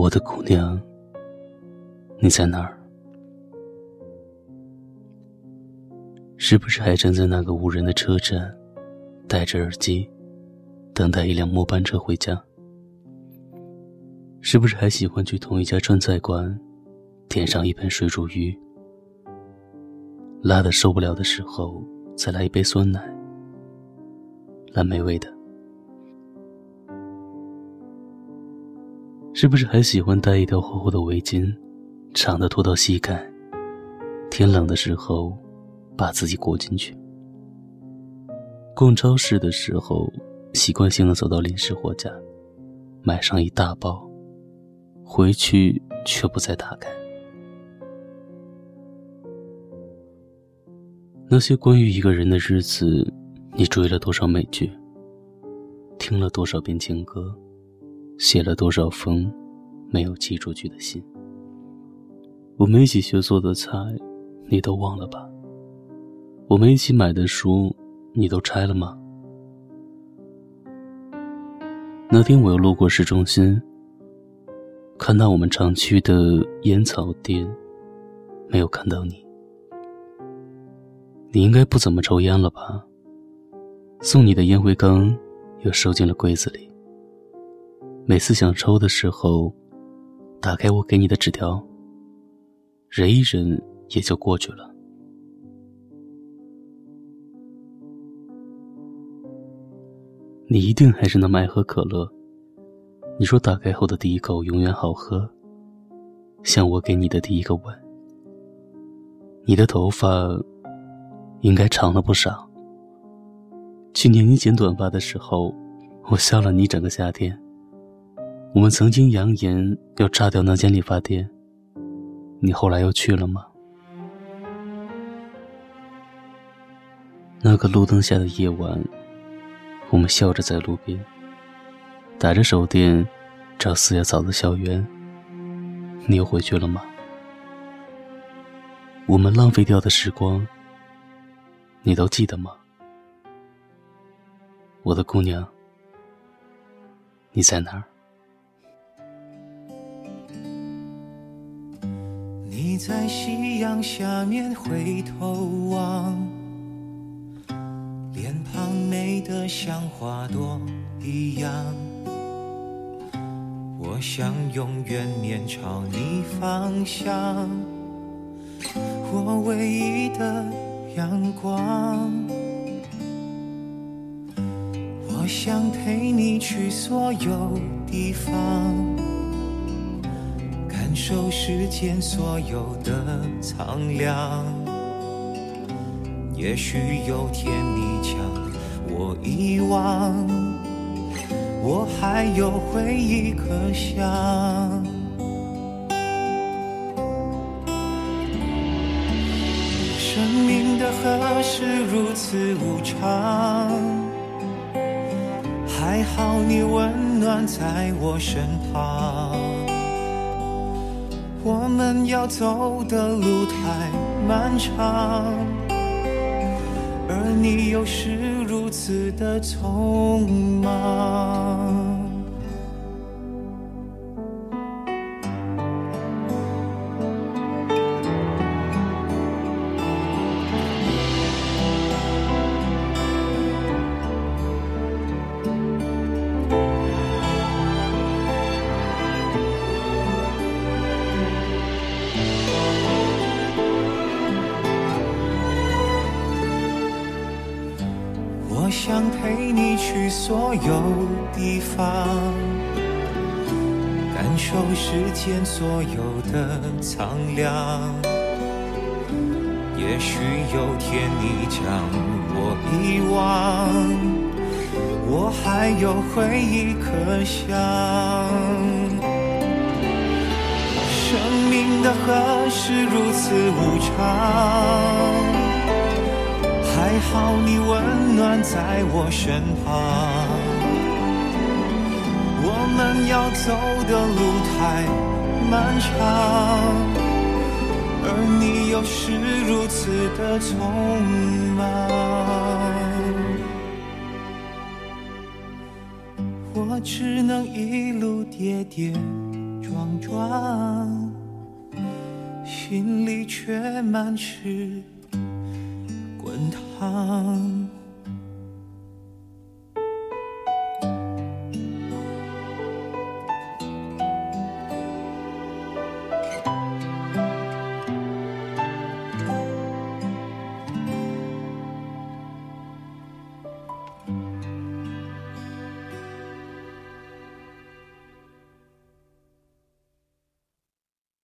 我的姑娘，你在哪儿？是不是还站在那个无人的车站，戴着耳机，等待一辆末班车回家？是不是还喜欢去同一家川菜馆，点上一盆水煮鱼，辣的受不了的时候，再来一杯酸奶，蓝莓味的？是不是还喜欢戴一条厚厚的围巾，长的拖到膝盖？天冷的时候，把自己裹进去。逛超市的时候，习惯性的走到零食货架，买上一大包，回去却不再打开。那些关于一个人的日子，你追了多少美剧？听了多少遍情歌？写了多少封没有寄出去的信？我们一起学做的菜，你都忘了吧？我们一起买的书，你都拆了吗？那天我又路过市中心，看到我们常去的烟草店，没有看到你。你应该不怎么抽烟了吧？送你的烟灰缸又收进了柜子里。每次想抽的时候，打开我给你的纸条，忍一忍也就过去了。你一定还是那么爱喝可乐。你说打开后的第一口永远好喝，像我给你的第一个吻。你的头发应该长了不少。去年你剪短发的时候，我笑了你整个夏天。我们曾经扬言要炸掉那间理发店，你后来又去了吗？那个路灯下的夜晚，我们笑着在路边，打着手电，找四叶草的校园。你又回去了吗？我们浪费掉的时光，你都记得吗？我的姑娘，你在哪儿？在夕阳下面回头望，脸庞美得像花朵一样。我想永远面朝你方向，我唯一的阳光。我想陪你去所有地方。感受世间所有的苍凉，也许有天你将我遗忘，我还有回忆可想。生命的河是如此无常，还好你温暖在我身旁。我们要走的路太漫长，而你又是如此的匆忙。想陪你去所有地方，感受世间所有的苍凉。也许有天你将我遗忘，我还有回忆可想。生命的河是如此无常。还好你温暖在我身旁，我们要走的路太漫长，而你又是如此的匆忙，我只能一路跌跌。撞撞，心里却满是滚烫。